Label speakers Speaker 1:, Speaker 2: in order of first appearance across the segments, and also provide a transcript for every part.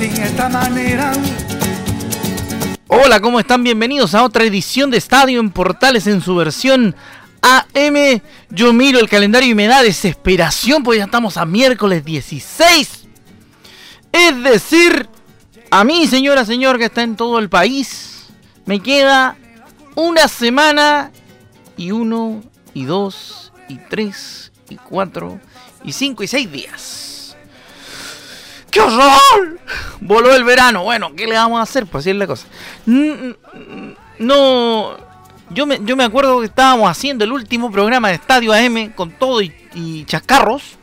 Speaker 1: Esta manera.
Speaker 2: Hola, ¿cómo están? Bienvenidos a otra edición de Estadio en Portales en su versión AM. Yo miro el calendario y me da desesperación porque ya estamos a miércoles 16. Es decir, a mí, señora, señor, que está en todo el país, me queda una semana y uno, y dos, y tres, y cuatro, y cinco, y seis días. ¡Qué horror! Voló el verano. Bueno, ¿qué le vamos a hacer? Pues así es la cosa. No. Yo me, yo me acuerdo que estábamos haciendo el último programa de Estadio AM con todo y, chascarros.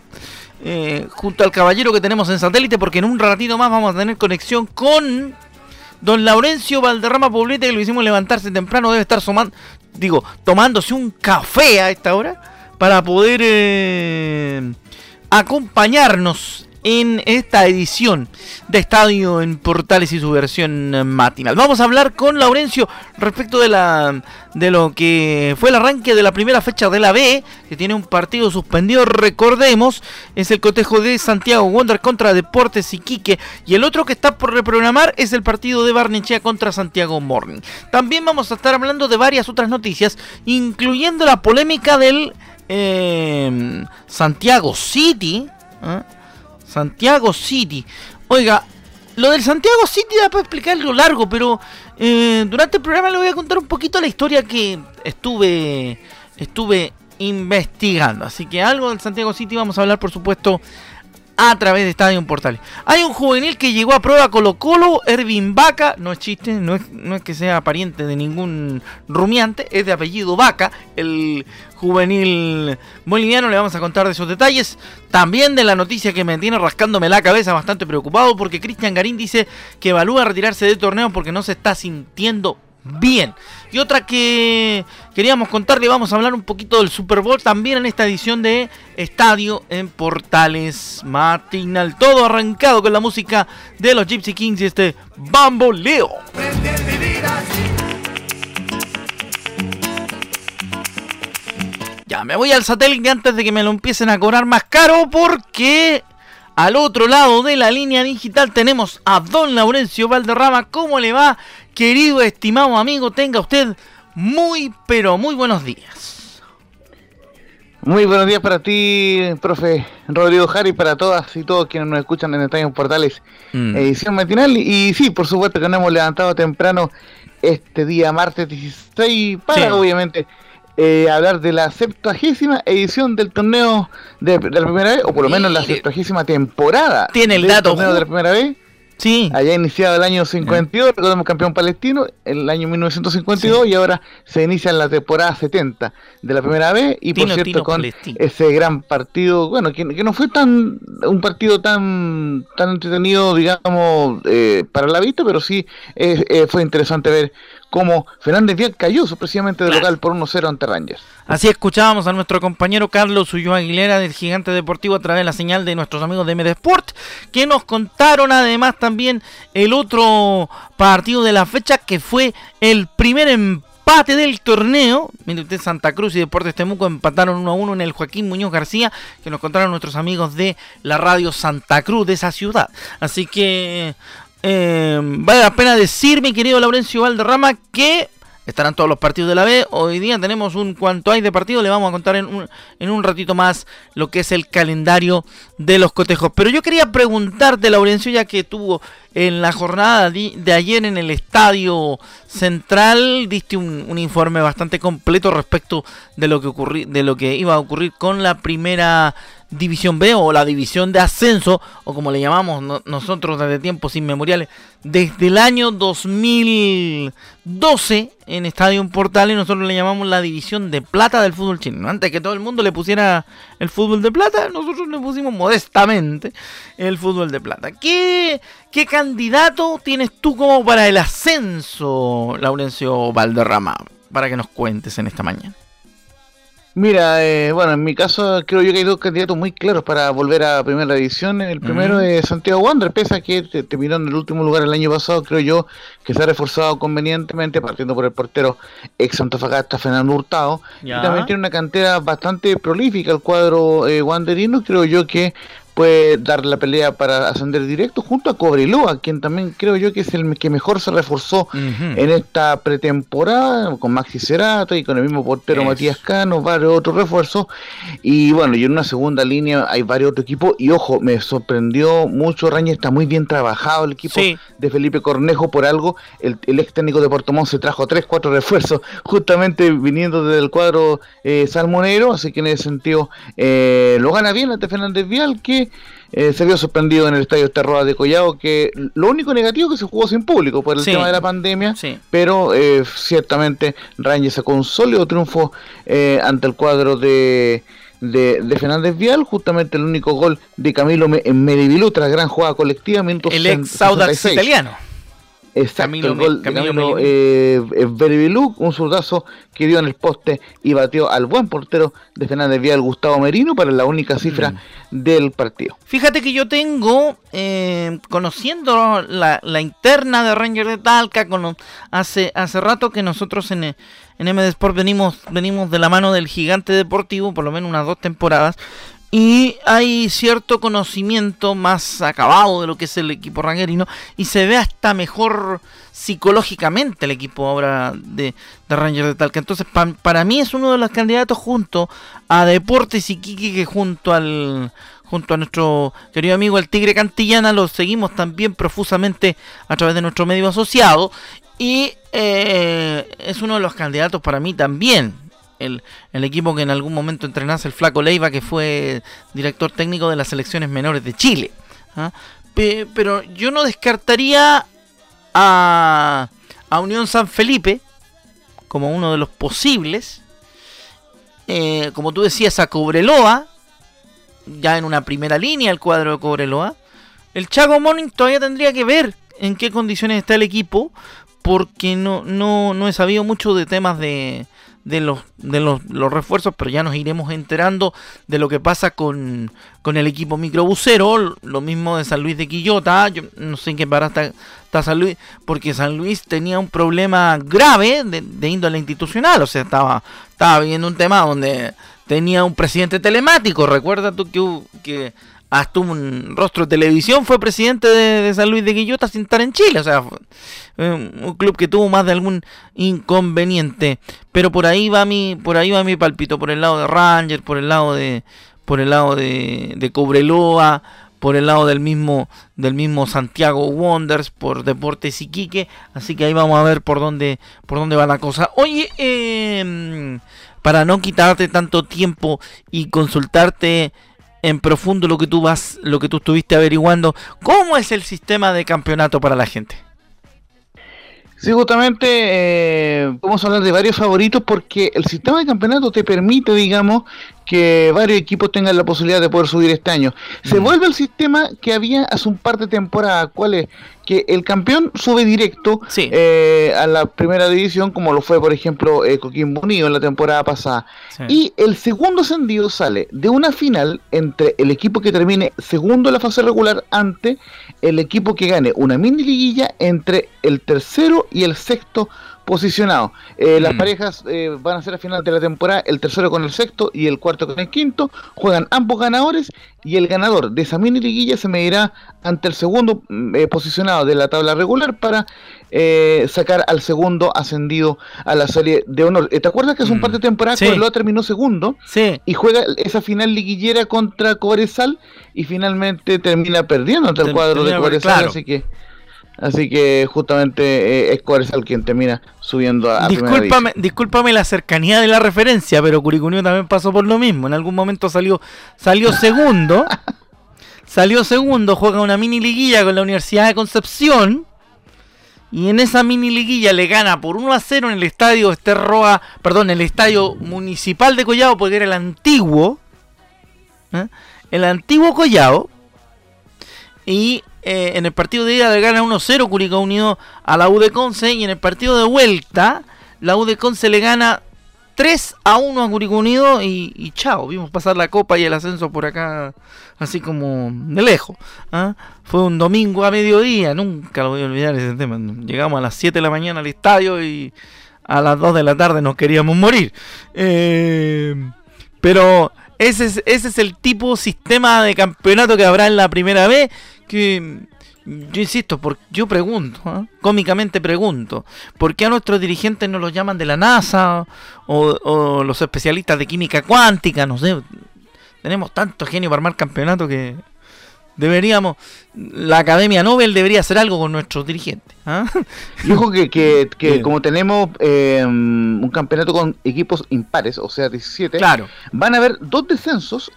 Speaker 2: Eh, junto al caballero que tenemos en satélite, porque en un ratito más vamos a tener conexión con don Laurencio Valderrama Poblete, que lo hicimos levantarse temprano, debe estar digo, tomándose un café a esta hora para poder eh, acompañarnos en esta edición de Estadio en Portales y su versión matinal. Vamos a hablar con Laurencio respecto de la de lo que fue el arranque de la primera fecha de la B, que tiene un partido suspendido, recordemos, es el cotejo de Santiago Wonder contra Deportes Iquique y el otro que está por reprogramar es el partido de Barnechea contra Santiago Morning. También vamos a estar hablando de varias otras noticias, incluyendo la polémica del eh, Santiago City. ¿eh? Santiago City. Oiga, lo del Santiago City da para explicarlo largo, pero eh, durante el programa le voy a contar un poquito la historia que estuve, estuve investigando. Así que algo del Santiago City vamos a hablar, por supuesto, a través de Estadio Portales. Hay un juvenil que llegó a prueba Colo Colo, Ervin Vaca, no es chiste, no es, no es que sea pariente de ningún rumiante, es de apellido Vaca, el juvenil boliviano, le vamos a contar de esos detalles. También de la noticia que me tiene rascándome la cabeza, bastante preocupado, porque Cristian Garín dice que evalúa retirarse del torneo porque no se está sintiendo bien. Y otra que queríamos contarle, vamos a hablar un poquito del Super Bowl también en esta edición de Estadio en Portales Matinal. Todo arrancado con la música de los Gypsy Kings y este Bamboleo. Ya, me voy al satélite antes de que me lo empiecen a cobrar más caro porque al otro lado de la línea digital tenemos a don Laurencio Valderrama. ¿Cómo le va? Querido, estimado amigo, tenga usted muy, pero muy buenos días.
Speaker 3: Muy buenos días para ti, profe Rodrigo Jari, para todas y todos quienes nos escuchan en Estadio Portales, mm. edición matinal. Y sí, por supuesto que nos hemos levantado temprano este día martes 16 para obviamente eh, hablar de la septuagésima edición del torneo de, la primera vez, o por lo menos la septuagésima temporada.
Speaker 2: Tiene el dato.
Speaker 3: torneo de la primera vez.
Speaker 2: Sí.
Speaker 3: Allá iniciado el año 52, recordemos campeón palestino, el año 1952 y ahora se inicia en la temporada 70 de la primera vez y por cierto con ese gran partido, bueno, que, no fue tan un partido tan tan entretenido, digamos, eh, para la vista, pero sí eh, fue interesante ver como Fernández Vial cayó sorpresivamente de local por 1-0 ante Rangers.
Speaker 2: Así escuchábamos a nuestro compañero Carlos Ulloa Aguilera del Gigante Deportivo a través de la señal de nuestros amigos de MD Sport, que nos contaron además también el otro partido de la fecha que fue el primer empate del torneo. Mire usted, Santa Cruz y Deportes Temuco empataron 1 1 en el Joaquín Muñoz García, que nos contaron nuestros amigos de la radio Santa Cruz de esa ciudad. Así que eh, vale la pena decir, mi querido Laurencio Valderrama, que estarán todos los partidos de la B. Hoy día tenemos un cuanto hay de partidos, le vamos a contar en un, en un ratito más lo que es el calendario de los cotejos. Pero yo quería preguntarte, Laurencio, ya que tuvo en la jornada de ayer en el estadio central, diste un, informe bastante completo respecto de lo que ocurri, de lo que iba a ocurrir con la primera División B o la División de Ascenso, o como le llamamos nosotros desde tiempos inmemoriales, desde el año 2012 en Estadio Portales nosotros le llamamos la División de Plata del fútbol chileno. Antes que todo el mundo le pusiera el fútbol de plata, nosotros le pusimos modestamente el fútbol de plata. ¿Qué, qué candidato tienes tú como para el ascenso, Laurencio Valderrama? Para que nos cuentes en esta mañana.
Speaker 3: Mira, eh, bueno, en mi caso creo yo que hay dos candidatos muy claros para volver a primera edición. El primero es Santiago Wander, pese a que terminó en el último lugar el año pasado, creo yo que se ha reforzado convenientemente, partiendo por el portero ex Antofagasta, Fernando Hurtado. Y también tiene una cantera bastante prolífica el cuadro eh, wanderino. Creo yo que puede dar la pelea para ascender directo junto a Cobreloa, quien también creo yo que es el que mejor se reforzó en esta pretemporada, con Maxi Cerato y con el mismo portero Matías Cano, varios otros refuerzos. Y bueno, y en una segunda línea hay varios otros equipos. Y ojo, me sorprendió mucho, Raña está muy bien trabajado el equipo de Felipe Cornejo por algo. El, ex técnico de Portomón se trajo 3, 4 refuerzos, justamente viniendo del cuadro eh, salmonero, así que en ese sentido eh, lo gana bien ante Fernández Vial, que eh, se vio sorprendido en el estadio Terroa de Collao, que lo único negativo es que se jugó sin público por el tema de la pandemia, pero eh, ciertamente Rangers sacó un sólido triunfo eh, ante el cuadro de, de, Fernández Vial, justamente el único gol de Camilo en Medivilú tras gran jugada colectiva,
Speaker 2: el ex italiano.
Speaker 3: Exacto, el gol de Camilo eh, un zurdazo que dio en el poste y batió al buen portero de Fernández Vial, Gustavo Merino, para la única cifra mm. del partido.
Speaker 2: Fíjate que yo tengo, eh, conociendo la, interna de Ranger de Talca, con, hace, hace rato que nosotros en, en MD Sport venimos, venimos de la mano del gigante deportivo, por lo menos unas dos temporadas, y hay cierto conocimiento más acabado de lo que es el equipo rangerino y se ve hasta mejor psicológicamente el equipo ahora de, de Rangers de Talca. Entonces, para mí es uno de los candidatos junto a Deportes y que junto al junto a nuestro querido amigo el Tigre Cantillana, lo seguimos también profusamente a través de nuestro medio asociado y eh, es uno de los candidatos para mí también el, equipo que en algún momento entrenase el Flaco Leiva, que fue director técnico de las selecciones menores de Chile. ¿ah? pero yo no descartaría a, a, Unión San Felipe como uno de los posibles. Eh, como tú decías, a Cobreloa, ya en una primera línea el cuadro de Cobreloa. El Chago Morning todavía tendría que ver en qué condiciones está el equipo, porque no, no, no he sabido mucho de temas de, de los, de los, refuerzos, pero ya nos iremos enterando de lo que pasa con, con el equipo microbusero, lo mismo de San Luis de Quillota, yo no sé en qué para está, San Luis, porque San Luis tenía un problema grave de, de índole institucional, o sea, estaba, estaba viviendo un tema donde tenía un presidente telemático, recuerda tú que hasta un rostro de televisión, fue presidente de, San Luis de Guillota sin estar en Chile. O sea, un club que tuvo más de algún inconveniente. Pero por ahí va mi, por ahí va mi palpito, por el lado de Ranger, por el lado de, por el lado de, de Cobreloa, por el lado del mismo, del mismo Santiago Wonders, por Deportes Iquique. Así que ahí vamos a ver por dónde, por dónde va la cosa. Oye, em, para no quitarte tanto tiempo y consultarte en profundo lo que tú vas, lo que tú estuviste averiguando, ¿cómo es el sistema de campeonato para la gente?
Speaker 3: Sí, justamente eh, vamos a hablar de varios favoritos porque el sistema de campeonato te permite, digamos, que varios equipos tengan la posibilidad de poder subir este año. Se mm. vuelve el sistema que había hace un par de temporadas, ¿cuál es? Que el campeón sube directo eh, a la primera división, como lo fue, por ejemplo, eh, Coquimbo Unido en la temporada pasada. Y el segundo ascendido sale de una final entre el equipo que termine segundo en la fase regular ante el equipo que gane una mini liguilla entre el tercero y el sexto posicionado. Eh, las mm. parejas eh, van a ser a final de la temporada el tercero con el sexto y el cuarto con el quinto. Juegan ambos ganadores y el ganador de esa mini liguilla se medirá ante el segundo mm, eh, posicionado de la tabla regular para sacar al segundo ascendido a la serie de honor. ¿Te acuerdas que es un mm. par de temporada sí. lo terminó segundo?
Speaker 2: Sí.
Speaker 3: Y juega esa final liguillera contra Cobresal y finalmente termina perdiendo ante el cuadro de Cobresal, así que Así que justamente eh, es Coresal quien termina subiendo a,
Speaker 2: discúlpame, discúlpame la cercanía de la referencia, pero Curicunio también pasó por lo mismo. En algún momento salió, salió segundo. salió segundo, juega una mini liguilla con la Universidad de Concepción. Y en esa mini liguilla le gana por 1 a 0 en el estadio Esterroa, perdón, en el estadio municipal de Collao, porque era el antiguo. ¿eh? El antiguo Collao. Y eh, en el partido de ida le gana 1-0 Curicó Unido a la U de Conce y en el partido de vuelta la U Conce le gana 3 a 1 a Curicó Unido y, chao, vimos pasar la copa y el ascenso por acá así como de lejos. ¿ah? Fue un domingo a mediodía, nunca lo voy a olvidar ese tema. Llegamos a las 7 de la mañana al estadio y a las 2 de la tarde nos queríamos morir. Eh, pero ese es, ese es el tipo sistema de campeonato que habrá en la primera vez que yo insisto, por, yo pregunto, ¿ah? cómicamente pregunto, ¿por qué a nuestros dirigentes no los llaman de la NASA o, los especialistas de química cuántica? No sé, tenemos tanto genio para armar campeonato que deberíamos, la Academia Nobel debería hacer algo con nuestros dirigentes.
Speaker 3: Y ojo que, que, como tenemos eh, un campeonato con equipos impares, o sea, 17,
Speaker 2: claro.
Speaker 3: van a haber dos descensos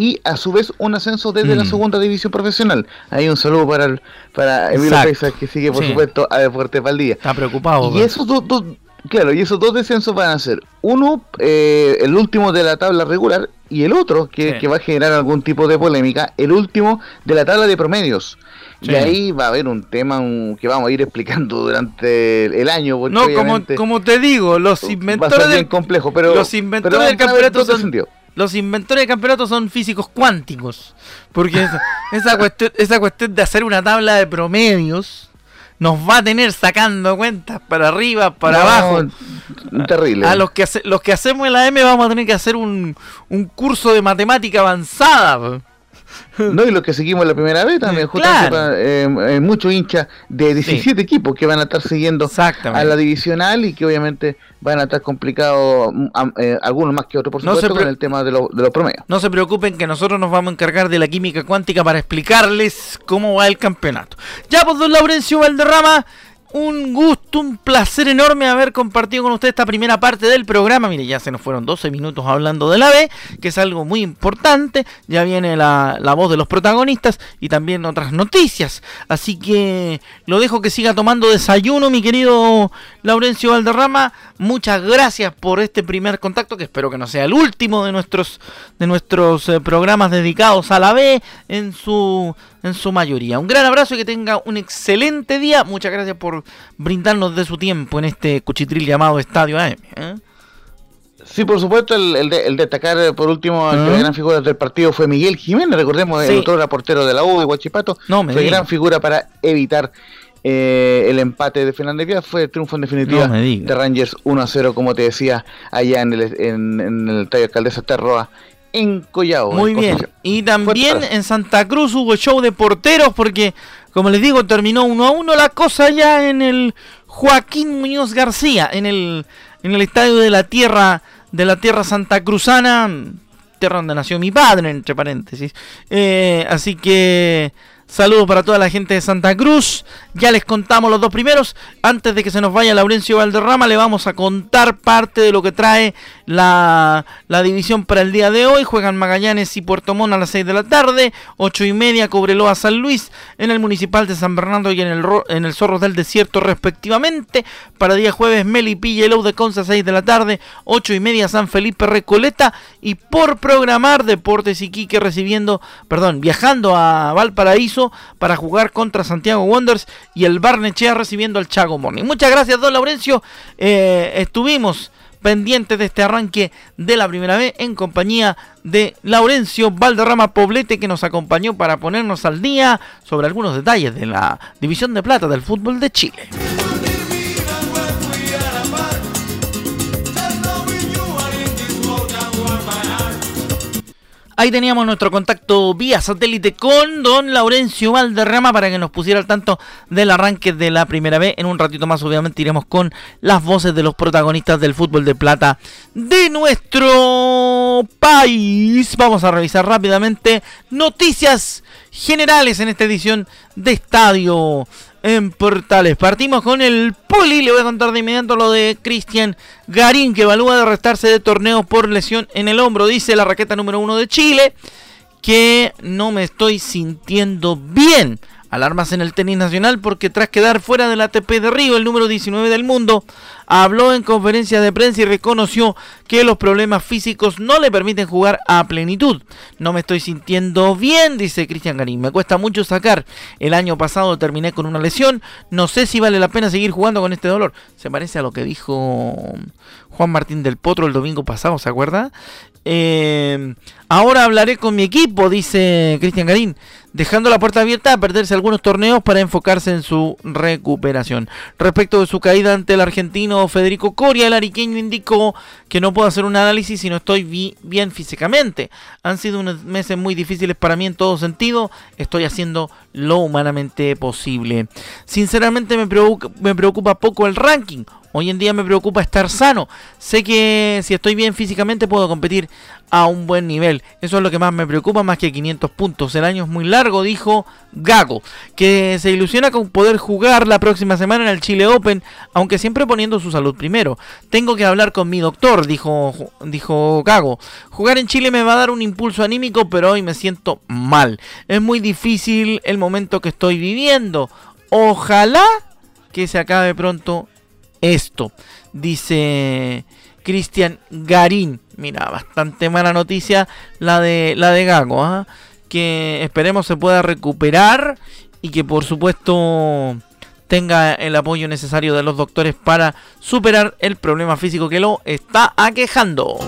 Speaker 3: y a su vez un ascenso desde la mm. segunda división profesional. Hay un saludo para el, para Emilio Pesa, que sigue por supuesto a Deportes Valdía.
Speaker 2: Está preocupado.
Speaker 3: Y esos dos, claro, y esos dos descensos van a ser uno, eh, el último de la tabla regular, y el otro, que, va a generar algún tipo de polémica, el último de la tabla de promedios. Y ahí va a haber un tema que vamos a ir explicando durante el, año.
Speaker 2: no, como, como te digo, los inventores.
Speaker 3: del, complejo, pero.
Speaker 2: Los inventores del campeonato son, los inventores de campeonatos son físicos cuánticos. Porque esa, cuestión, esa cuestión de hacer una tabla de promedios nos va a tener sacando cuentas para arriba, para abajo.
Speaker 3: Terrible.
Speaker 2: A los que, los que hacemos en la M vamos a tener que hacer un, un curso de matemática avanzada.
Speaker 3: No, y los que seguimos la primera vez también, justamente eh, eh, muchos hinchas de 17 equipos que van a estar siguiendo a la divisional y que obviamente van a estar complicados, mm, eh, algunos más que otros, por supuesto, con el tema de, de, los promedios.
Speaker 2: No se preocupen que nosotros nos vamos a encargar de la química cuántica para explicarles cómo va el campeonato. Ya, pues, don Laurencio Valderrama un gusto, un placer enorme haber compartido con usted esta primera parte del programa. Mire, ya se nos fueron 12 minutos hablando de la B, que es algo muy importante. Ya viene la, voz de los protagonistas y también otras noticias. Así que lo dejo que siga tomando desayuno, mi querido Laurencio Valderrama. Muchas gracias por este primer contacto, que espero que no sea el último de nuestros, de nuestros eh, programas dedicados a la B en su en su mayoría. Un gran abrazo y que tenga un excelente día. Muchas gracias por brindarnos de su tiempo en este cuchitril llamado Estadio AM. ¿eh?
Speaker 3: Sí, por supuesto, el, de, destacar eh, por último, la gran figura del partido fue Miguel Jiménez, recordemos, el otro portero de la U de Guachipato, no, fue gran figura para evitar eh, el empate de Fernández Díaz, fue el triunfo en definitiva de Rangers 1 a 0, como te decía, allá en el, en, en el Estadio Alcaldesa Terroa en Collao.
Speaker 2: Muy bien. Y también en Santa Cruz hubo show de porteros porque, como les digo, terminó uno a uno la cosa ya en el Joaquín Muñoz García, en el, en el estadio de la tierra de la tierra santa cruzana, tierra donde nació mi padre, entre paréntesis. Eh, así que Saludos para toda la gente de Santa Cruz. Ya les contamos los dos primeros. Antes de que se nos vaya Laurencio Valderrama, le vamos a contar parte de lo que trae la, división para el día de hoy. Juegan Magallanes y Puerto Montt a las 6 de la tarde. 8 y media Cobreloa San Luis en el Municipal de San Bernardo y en el, en el Zorros del Desierto respectivamente. Para día jueves Melipilla y Low de Conza 6 de la tarde. 8 y media San Felipe Recoleta. Y por programar Deportes Iquique recibiendo, perdón, viajando a Valparaíso para jugar contra Santiago Wonders y el Barnechea recibiendo al Chago Morning. Muchas gracias, don Laurencio. Eh, estuvimos pendientes de este arranque de la primera vez en compañía de Laurencio Valderrama Poblete que nos acompañó para ponernos al día sobre algunos detalles de la división de plata del fútbol de Chile. Ahí teníamos nuestro contacto vía satélite con don Laurencio Valderrama para que nos pusiera al tanto del arranque de la primera vez. En un ratito más, obviamente, iremos con las voces de los protagonistas del fútbol de plata de nuestro país. Vamos a revisar rápidamente noticias generales en esta edición de Estadio en Portales. Partimos con el Poli. Le voy a contar de inmediato lo de Cristian Garín, que evalúa de restarse de torneos por lesión en el hombro. Dice la raqueta número uno de Chile que no me estoy sintiendo bien. Alarmas en el tenis nacional porque tras quedar fuera del ATP de Río, el número 19 del mundo, habló en conferencia de prensa y reconoció que los problemas físicos no le permiten jugar a plenitud. No me estoy sintiendo bien, dice Cristian Garín. Me cuesta mucho sacar. El año pasado terminé con una lesión. No sé si vale la pena seguir jugando con este dolor. Se parece a lo que dijo Juan Martín del Potro el domingo pasado, ¿se acuerda? Eh, ahora hablaré con mi equipo, dice Cristian Garín, dejando la puerta abierta a perderse algunos torneos para enfocarse en su recuperación. Respecto de su caída ante el argentino Federico Coria, el ariqueño indicó que no puedo hacer un análisis si no estoy bien físicamente. Han sido unos meses muy difíciles para mí en todo sentido. Estoy haciendo lo humanamente posible. Sinceramente me me preocupa poco el ranking Hoy en día me preocupa estar sano. Sé que si estoy bien físicamente puedo competir a un buen nivel. Eso es lo que más me preocupa, más que 500 puntos. El año es muy largo, dijo Gago, que se ilusiona con poder jugar la próxima semana en el Chile Open, aunque siempre poniendo su salud primero. Tengo que hablar con mi doctor, dijo, dijo Gago. Jugar en Chile me va a dar un impulso anímico, pero hoy me siento mal. Es muy difícil el momento que estoy viviendo. Ojalá que se acabe pronto esto. Dice Cristian Garín. Mira, bastante mala noticia la de la de Gago. ¿ah? Que esperemos se pueda recuperar y que por supuesto tenga el apoyo necesario de los doctores para superar el problema físico que lo está aquejando.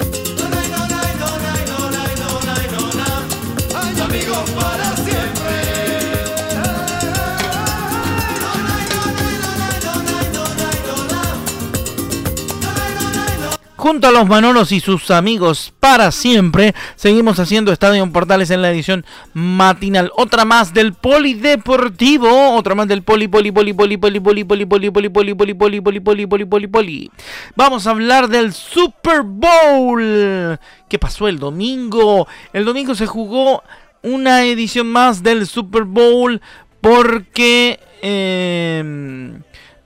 Speaker 2: Junto a los Manolos y sus amigos para siempre. Seguimos haciendo Estadio Portales en la edición matinal. Otra más del Polideportivo. Otra más del Poli, Poli, Poli, Poli, Poli, Poli, Poli, Poli, Poli, Poli, Poli, Poli, Poli, Poli, Poli, Poli. Vamos a hablar del Super Bowl. ¿Qué pasó el domingo? El domingo se jugó una edición más del Super Bowl porque,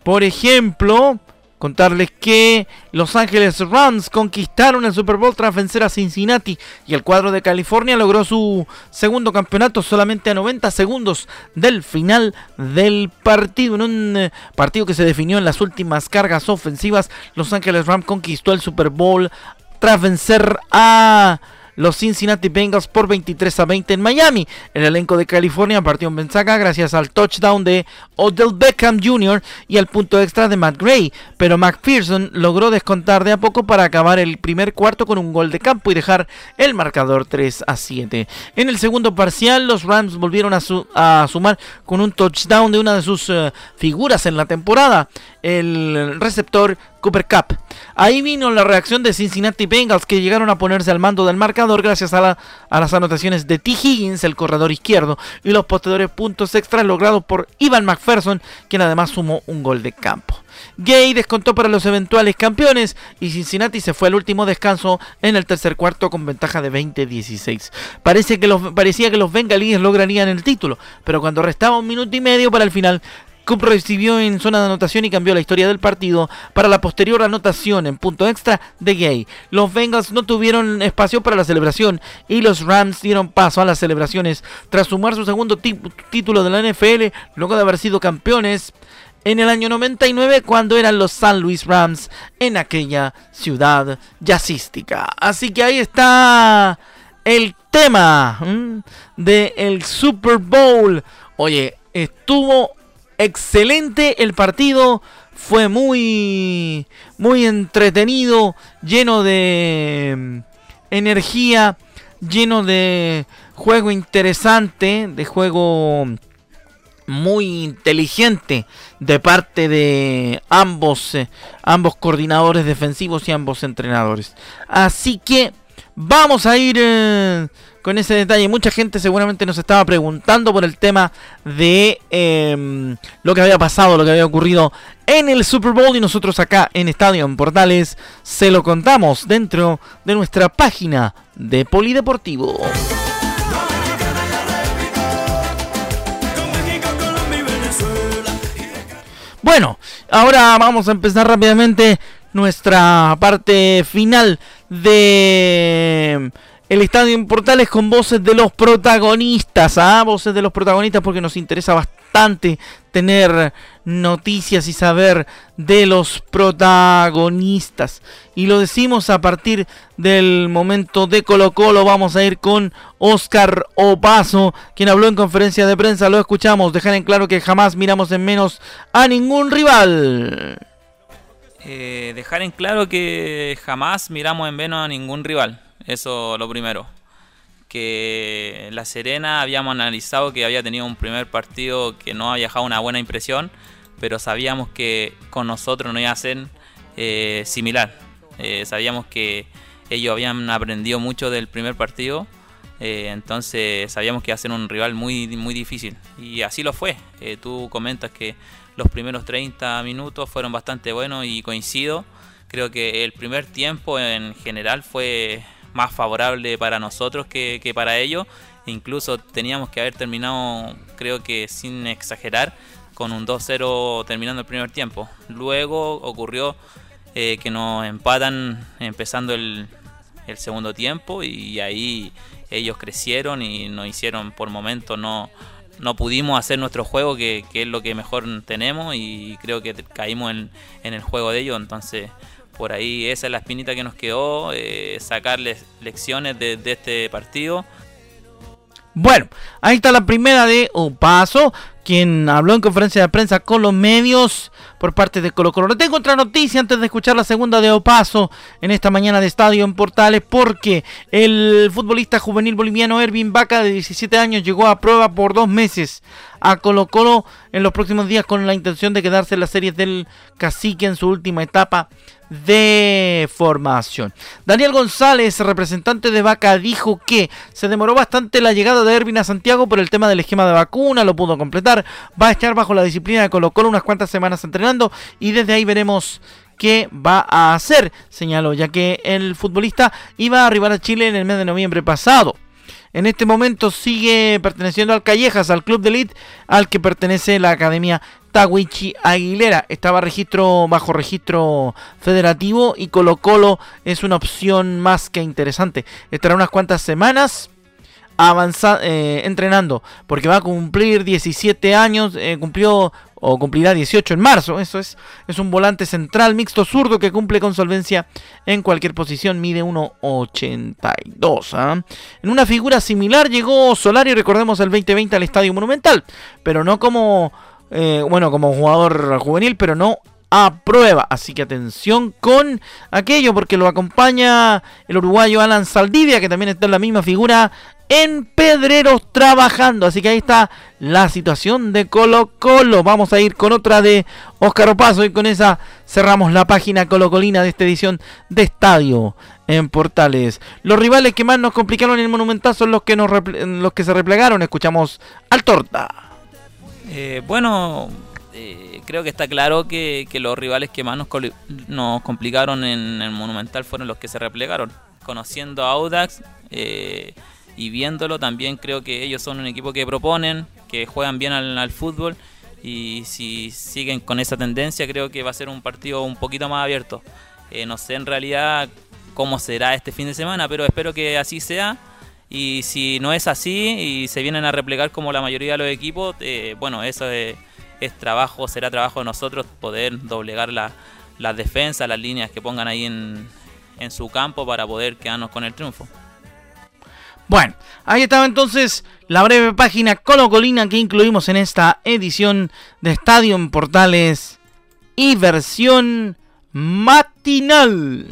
Speaker 2: por ejemplo, Contarles que Los Ángeles Rams conquistaron el Super Bowl tras vencer a Cincinnati y el cuadro de California logró su segundo campeonato solamente a 90 segundos del final del partido. En un eh, partido que se definió en las últimas cargas ofensivas, Los Ángeles Rams conquistó el Super Bowl tras vencer a los Cincinnati Bengals por 23 a 20 en Miami. El elenco de California partió en Benzaga gracias al touchdown de Odell Beckham Jr. y al punto extra de Matt Gray, pero McPherson logró descontar de a poco para acabar el primer cuarto con un gol de campo y dejar el marcador 3 a 7. En el segundo parcial, los Rams volvieron a, sumar con un touchdown de una de sus eh, figuras en la temporada, el receptor Cooper Cup. Ahí vino la reacción de Cincinnati Bengals que llegaron a ponerse al mando del marcador gracias a, las anotaciones de T. Higgins, el corredor izquierdo, y los posteriores puntos extras logrados por Ivan McPherson, quien además sumó un gol de campo. Gay descontó para los eventuales campeones y Cincinnati se fue al último descanso en el tercer cuarto con ventaja de 20-16. Parece que los, parecía que los bengalíes lograrían el título, pero cuando restaba un minuto y medio para el final, Cup recibió en zona de anotación y cambió la historia del partido para la posterior anotación en punto extra de Gay. Los Bengals no tuvieron espacio para la celebración y los Rams dieron paso a las celebraciones tras sumar su segundo título de la NFL luego de haber sido campeones en el año 99 cuando eran los San Luis Rams en aquella ciudad jazzística. Así que ahí está el tema del Super Bowl. Oye, estuvo excelente el partido, fue muy muy entretenido, lleno de mm, energía, lleno de juego interesante, de juego muy inteligente de parte de ambos eh, ambos coordinadores defensivos y ambos entrenadores. Así que vamos a ir eh, con ese detalle. Mucha gente seguramente nos estaba preguntando por el tema de em, lo que había pasado, lo que había ocurrido en el Super Bowl y nosotros acá en Estadio en Portales se lo contamos dentro de nuestra página de Polideportivo. Bueno, ahora vamos a empezar rápidamente nuestra parte final de el estadio en Portales con voces de los protagonistas, ¿ah? voces de los protagonistas porque nos interesa bastante tener noticias y saber de los protagonistas. Y lo decimos a partir del momento de Colo Colo, vamos a ir con Oscar Opaso, quien habló en conferencia de prensa, lo escuchamos, dejar en claro que jamás miramos en menos a ningún rival.
Speaker 4: Eh, dejar en claro que jamás miramos en menos a ningún rival eso lo primero. Que La Serena habíamos analizado que había tenido un primer partido que no había dejado una buena impresión, pero sabíamos que con nosotros no iba a ser eh, similar. Eh, sabíamos que ellos habían aprendido mucho del primer partido, eh, entonces sabíamos que iba a ser un rival muy, muy difícil. Y así lo fue. tú comentas que los primeros 30 minutos fueron bastante buenos y coincido. Creo que el primer tiempo en general fue más favorable para nosotros que, para ellos. Incluso teníamos que haber terminado, creo que sin exagerar, con un 2-0 terminando el primer tiempo. Luego ocurrió eh, que nos empatan empezando el, segundo tiempo y ahí ellos crecieron y nos hicieron por momentos no, no pudimos hacer nuestro juego que, es lo que mejor tenemos y creo que caímos en, en el juego de ellos entonces por ahí esa es la espinita que nos quedó, eh, sacarles lecciones de, este partido.
Speaker 2: Bueno, ahí está la primera de Opaso, quien habló en conferencia de prensa con los medios por parte de Colo Colo. Tengo otra noticia antes de escuchar la segunda de Opaso en esta mañana de estadio en Portales, porque el futbolista juvenil boliviano Ervin Vaca de 17 años llegó a prueba por dos meses a Colo Colo en los próximos días con la intención de quedarse en las series del Cacique en su última etapa de formación. Daniel González, representante de Vaca, dijo que se demoró bastante la llegada de Ervin a Santiago por el tema del esquema de vacuna, lo pudo completar, va a estar bajo la disciplina de Colo Colo unas cuantas semanas entrenando y desde ahí veremos qué va a hacer, señaló, ya que el futbolista iba a arribar a Chile en el mes de noviembre pasado. En este momento sigue perteneciendo al Callejas, al club de elite al que pertenece la Academia Tawichi Aguilera. Estaba registro bajo registro federativo y Colo Colo es una opción más que interesante. Estará unas cuantas semanas avanza, eh, entrenando porque va a cumplir 17 años, eh, cumplió o cumplirá 18 en marzo. Eso es, es un volante central mixto zurdo que cumple con solvencia en cualquier posición, mide 1,82. ¿ah? En una figura similar llegó Solari, recordemos el 2020 al Estadio Monumental, pero no como eh, bueno, como jugador juvenil, pero no a prueba. Así que atención con aquello, porque lo acompaña el uruguayo Alan Saldivia, que también está en la misma figura en Pedreros trabajando. Así que ahí está la situación de Colo Colo. Vamos a ir con otra de Óscar Opaso y con esa cerramos la página colocolina de esta edición de Estadio en Portales. Los rivales que más nos complicaron en el Monumental son los que, los que se replegaron. Escuchamos al Torta.
Speaker 4: Eh, bueno, eh, creo que está claro que, los rivales que más nos, nos, complicaron en el Monumental fueron los que se replegaron. Conociendo a Audax eh, y viéndolo, también creo que ellos son un equipo que proponen, que juegan bien al, fútbol y si siguen con esa tendencia creo que va a ser un partido un poquito más abierto. no sé en realidad cómo será este fin de semana, pero espero que así sea y si no es así y se vienen a replegar como la mayoría de los equipos, eh, bueno, eso es, trabajo, será trabajo de nosotros poder doblegar las defensas, las líneas que pongan ahí en, en su campo para poder quedarnos con el triunfo.
Speaker 2: Bueno, ahí estaba entonces la breve página colocolina que incluimos en esta edición de Estadio en Portales y versión matinal.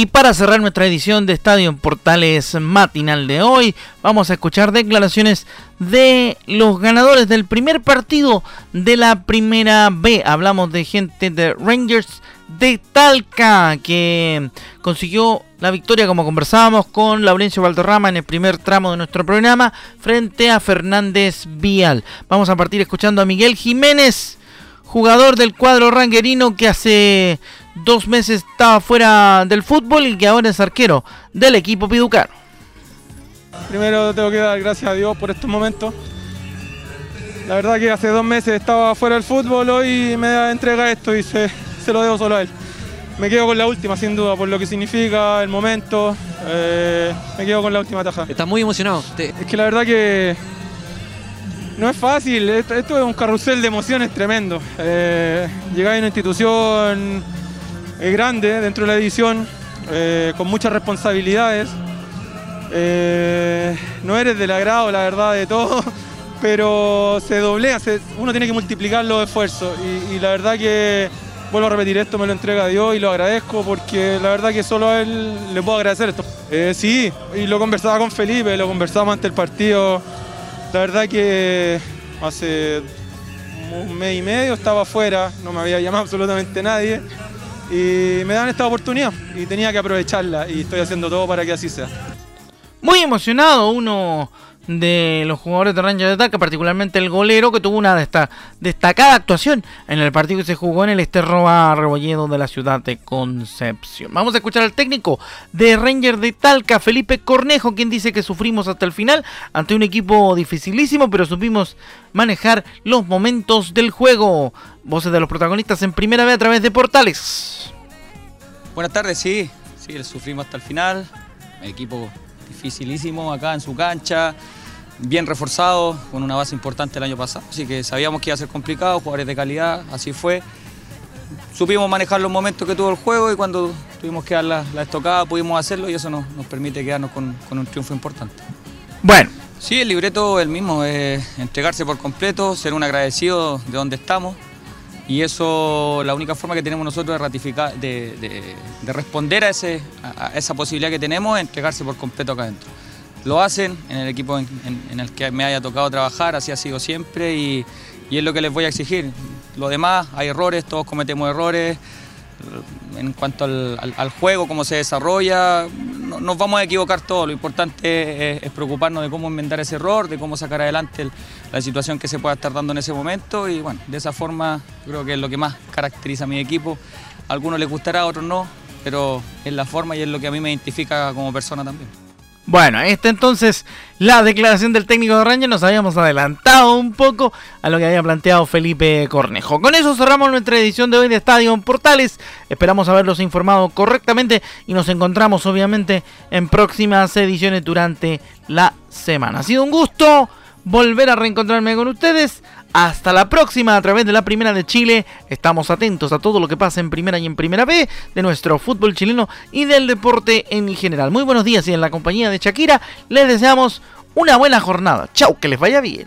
Speaker 2: Y para cerrar nuestra edición de Estadio Portales matinal de hoy, vamos a escuchar declaraciones de los ganadores del primer partido de la primera B. Hablamos de gente de Rangers de Talca que consiguió la victoria como conversábamos con Laurencio Valderrama en el primer tramo de nuestro programa frente a Fernández Vial. Vamos a partir escuchando a Miguel Jiménez, jugador del cuadro ranguerino que hace dos meses estaba fuera del fútbol y que ahora es arquero del equipo Piducano.
Speaker 5: primero tengo que dar gracias a Dios por estos momentos. La verdad que hace dos meses estaba fuera del fútbol, hoy me entrega esto y se, lo debo solo a él. Me quedo con la última, sin duda, por lo que significa, el momento. Eh, me quedo con la última taja.
Speaker 2: Estás muy emocionado.
Speaker 5: Es que la verdad que no es fácil, esto, es un carrusel de emociones tremendo. Eh, llegar a una institución eh, grande dentro de la edición, eh, con muchas responsabilidades. no eres del agrado, la verdad, de todo, pero se doblea, uno tiene que multiplicar los esfuerzos y, la verdad que, vuelvo a repetir esto, me lo entrega Dios y lo agradezco porque la verdad que solo a él le puedo agradecer esto. sí, y lo conversaba con Felipe, lo conversamos ante el partido. La verdad que hace un mes y medio estaba afuera, no me había llamado absolutamente nadie y me dan esta oportunidad y tenía que aprovecharla y estoy haciendo todo para que así sea.
Speaker 2: Muy emocionado uno de los jugadores de Rangers de Talca, particularmente el golero, que tuvo una destacada actuación en el partido que se jugó en el Esterroa Rebolledo de la ciudad de Concepción. Vamos a escuchar al técnico de Rangers de Talca, Felipe Cornejo, quien dice que sufrimos hasta el final ante un equipo dificilísimo, pero supimos manejar los momentos del juego. Voces de los protagonistas en primera vez a través de portales.
Speaker 6: Buenas tardes, sí, sí, sufrimos hasta el final. equipo dificilísimo acá en su cancha, bien reforzado, con una base importante el año pasado. Así que sabíamos que iba a ser complicado, jugadores de calidad, así fue. Supimos manejar los momentos que tuvo el juego y cuando tuvimos que dar la, estocada pudimos hacerlo y eso nos, permite quedarnos con, un triunfo importante.
Speaker 2: Bueno.
Speaker 6: Sí, el libreto es el mismo, es entregarse por completo, ser un agradecido de donde estamos y eso, la única forma que tenemos nosotros de ratificar, de, responder a, ese, a, esa posibilidad que tenemos es entregarse por completo acá adentro. Lo hacen en el equipo en, el que me haya tocado trabajar, así ha sido siempre y, y es lo que les voy a exigir. Lo demás, hay errores, todos cometemos errores, en cuanto al, juego, cómo se desarrolla, nos vamos a equivocar todos. Lo importante es, preocuparnos de cómo enmendar ese error, de cómo sacar adelante la situación que se pueda estar dando en ese momento y bueno, de esa forma creo que es lo que más caracteriza a mi equipo. A algunos les gustará, a otros no, pero es la forma y es lo que a mí me identifica como persona también.
Speaker 2: Bueno, ahí está entonces la declaración del técnico de Rangers. Nos habíamos adelantado un poco a lo que había planteado Felipe Cornejo. Con eso cerramos nuestra edición de hoy de Estadio Portales. Esperamos haberlos informado correctamente y nos encontramos obviamente en próximas ediciones durante la semana. Ha sido un gusto volver a reencontrarme con ustedes. Hasta la próxima a través de la Primera de Chile. Estamos atentos a todo lo que pasa en Primera y en Primera B de nuestro fútbol chileno y del deporte en general. Muy buenos días y en la compañía de Shakira les deseamos una buena jornada. Chau, que les vaya bien.